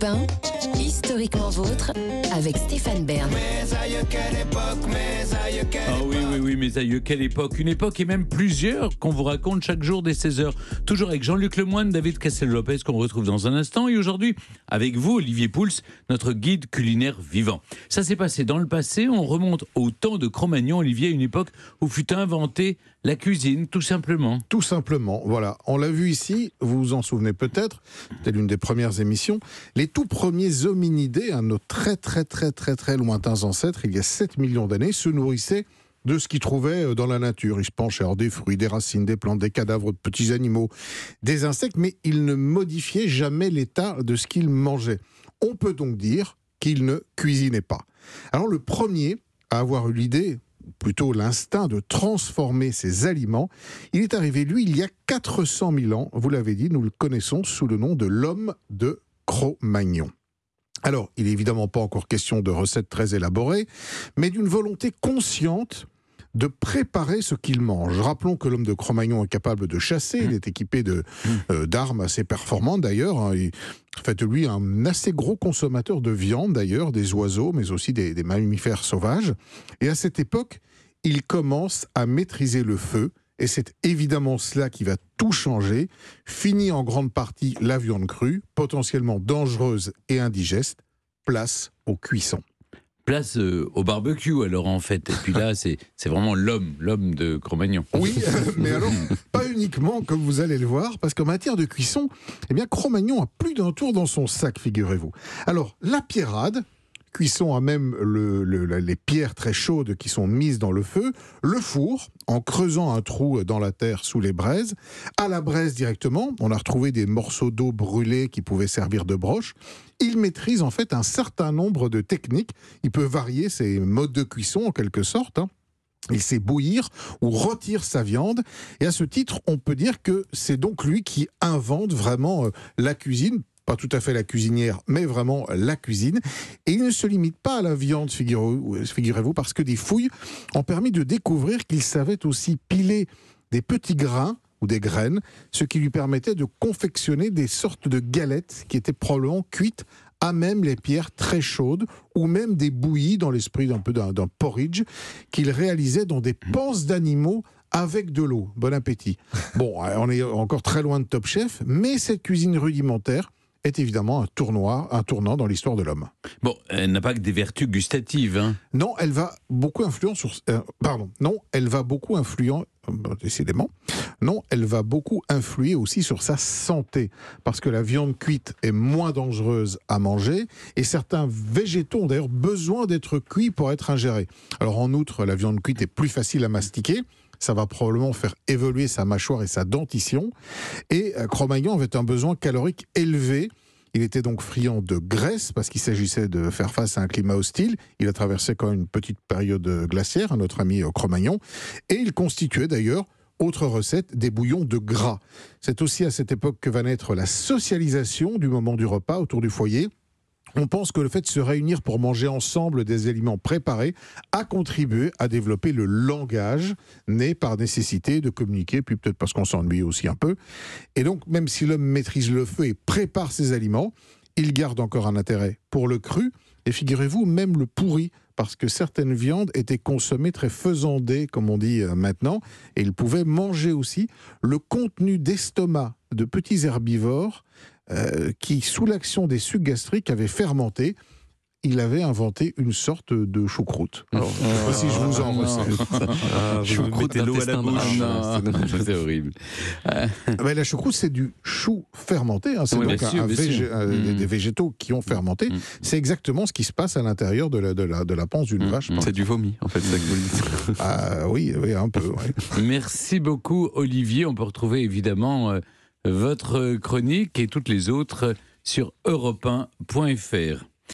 Bain historiquement vôtre, avec Stéphane Bern. Ah oui, oui, oui, mes aïeux, quelle époque Une époque et même plusieurs qu'on vous raconte chaque jour dès 16h. Toujours avec Jean-Luc Lemoyne, David Castel-Lopez, qu'on retrouve dans un instant. Et aujourd'hui, avec vous, Olivier Pouls, notre guide culinaire vivant. Ça s'est passé dans le passé. On remonte au temps de Cro-Magnon, Olivier, une époque où fut inventée la cuisine, tout simplement. Tout simplement, voilà. On l'a vu ici, vous vous en souvenez peut-être, c'était l'une des premières émissions. Les tout premiers hominidés, nos très très très très très lointains ancêtres, il y a 7 millions d'années, se nourrissaient de ce qu'ils trouvaient euh, dans la nature. Ils se penchaient hors des fruits, des racines, des plantes, des cadavres de petits animaux, des insectes, mais ils ne modifiaient jamais l'état de ce qu'ils mangeaient. On peut donc dire qu'ils ne cuisinaient pas. Alors le premier à avoir eu l'idée, plutôt l'instinct de transformer ses aliments. Il est arrivé, lui, il y a 400 000 ans, vous l'avez dit, nous le connaissons sous le nom de l'homme de Cro-Magnon. Alors, il n'est évidemment pas encore question de recettes très élaborées, mais d'une volonté consciente de préparer ce qu'il mange. Rappelons que l'homme de Cro-Magnon est capable de chasser, il est équipé de, euh, d'armes assez performantes d'ailleurs. Hein. En fait, lui, un assez gros consommateur de viande d'ailleurs, des oiseaux, mais aussi des, des mammifères sauvages. Et à cette époque, il commence à maîtriser le feu, et c'est évidemment cela qui va tout changer. Fini en grande partie la viande crue, potentiellement dangereuse et indigeste, place aux cuissons place euh, au barbecue alors en fait. Et puis là, c'est vraiment l'homme, l'homme de Cro-Magnon. Oui, mais alors pas uniquement comme vous allez le voir, parce qu'en matière de cuisson, eh bien Cro-Magnon a plus d'un tour dans son sac, figurez-vous. Alors la pierrade, cuisson à même les pierres très chaudes qui sont mises dans le feu, le four, en creusant un trou dans la terre sous les braises, à la braise directement, on a retrouvé des morceaux d'eau brûlés qui pouvaient servir de broche. Il maîtrise en fait un certain nombre de techniques, il peut varier ses modes de cuisson en quelque sorte. Hein. Il sait bouillir ou retire sa viande. Et à ce titre, on peut dire que c'est donc lui qui invente vraiment euh, la cuisine pas tout à fait la cuisinière, mais vraiment la cuisine. Et il ne se limite pas à la viande, figurez-vous, parce que des fouilles ont permis de découvrir qu'il savait aussi piler des petits grains ou des graines, ce qui lui permettait de confectionner des sortes de galettes qui étaient probablement cuites à même les pierres très chaudes ou même des bouillies dans l'esprit d'un peu d'un porridge qu'il réalisait dans des panses d'animaux avec de l'eau. Bon appétit. Bon, on est encore très loin de Top Chef, mais cette cuisine rudimentaire est évidemment un tournoi, un tournant dans l'histoire de l'homme. Bon, elle n'a pas que des vertus gustatives. Hein. Non, elle va beaucoup influer sur. Euh, pardon, non, elle va beaucoup influer. Euh, décidément. Non, elle va beaucoup influer aussi sur sa santé, parce que la viande cuite est moins dangereuse à manger, et certains végétaux ont d'ailleurs besoin d'être cuits pour être ingérés. Alors en outre, la viande cuite est plus facile à mastiquer, ça va probablement faire évoluer sa mâchoire et sa dentition. Et euh, Cro-Magnon avait un besoin calorique élevé. Il était donc friand de graisse parce qu'il s'agissait de faire face à un climat hostile. Il a traversé quand même une petite période glaciaire, notre ami euh, Cro-Magnon. Et il constituait d'ailleurs autre recette, des bouillons de gras. C'est aussi à cette époque que va naître la socialisation du moment du repas autour du foyer. On pense que le fait de se réunir pour manger ensemble des aliments préparés a contribué à développer le langage, né par nécessité de communiquer, puis peut-être parce qu'on s'ennuie aussi un peu. Et donc, même si l'homme maîtrise le feu et prépare ses aliments, il garde encore un intérêt pour le cru, et figurez-vous, même le pourri, parce que certaines viandes étaient consommées très faisandées, comme on dit euh, maintenant, et il pouvait manger aussi le contenu d'estomac de petits herbivores euh, qui, sous l'action des sucs gastriques, avait fermenté il avait inventé une sorte de choucroute. Alors, si je vous en ah, choucroute l'eau à la bouche. C'est horrible. Ah, la choucroute, c'est du chou fermenté. Hein. C'est donc mm. des végétaux qui ont fermenté. Mm. C'est exactement ce qui se passe à l'intérieur de la, de la, de la panse d'une mm. vache. C'est du vomi, en fait, ça ah, oui, oui, un peu. Merci beaucoup, Olivier. On peut retrouver évidemment. Euh, votre chronique et toutes les autres sur europe1.fr.